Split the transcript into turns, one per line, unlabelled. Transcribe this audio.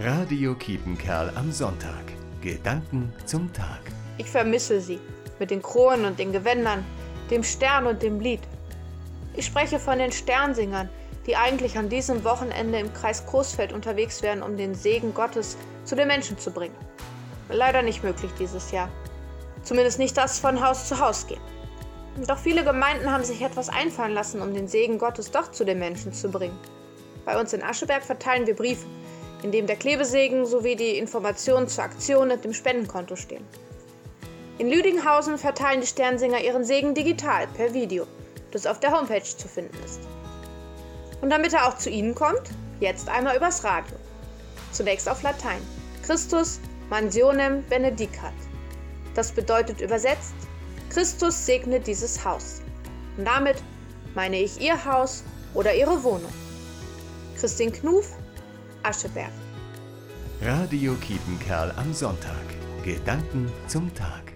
Radio Kiepenkerl am Sonntag. Gedanken zum Tag.
Ich vermisse sie. Mit den Kronen und den Gewändern, dem Stern und dem Lied. Ich spreche von den Sternsingern, die eigentlich an diesem Wochenende im Kreis Coesfeld unterwegs wären, um den Segen Gottes zu den Menschen zu bringen. Leider nicht möglich dieses Jahr. Zumindest nicht das von Haus zu Haus gehen. Doch viele Gemeinden haben sich etwas einfallen lassen, um den Segen Gottes doch zu den Menschen zu bringen. Bei uns in Ascheberg verteilen wir Briefe, in dem der Klebesegen sowie die Informationen zur Aktion und dem Spendenkonto stehen. In Lüdinghausen verteilen die Sternsinger ihren Segen digital per Video, das auf der Homepage zu finden ist. Und damit er auch zu Ihnen kommt, jetzt einmal übers Radio. Zunächst auf Latein. Christus mansionem benedicat. Das bedeutet übersetzt, Christus segne dieses Haus. Und damit meine ich Ihr Haus oder Ihre Wohnung. Christine Knuf, Ascheberg.
Radio Kiepenkerl am Sonntag. Gedanken zum Tag.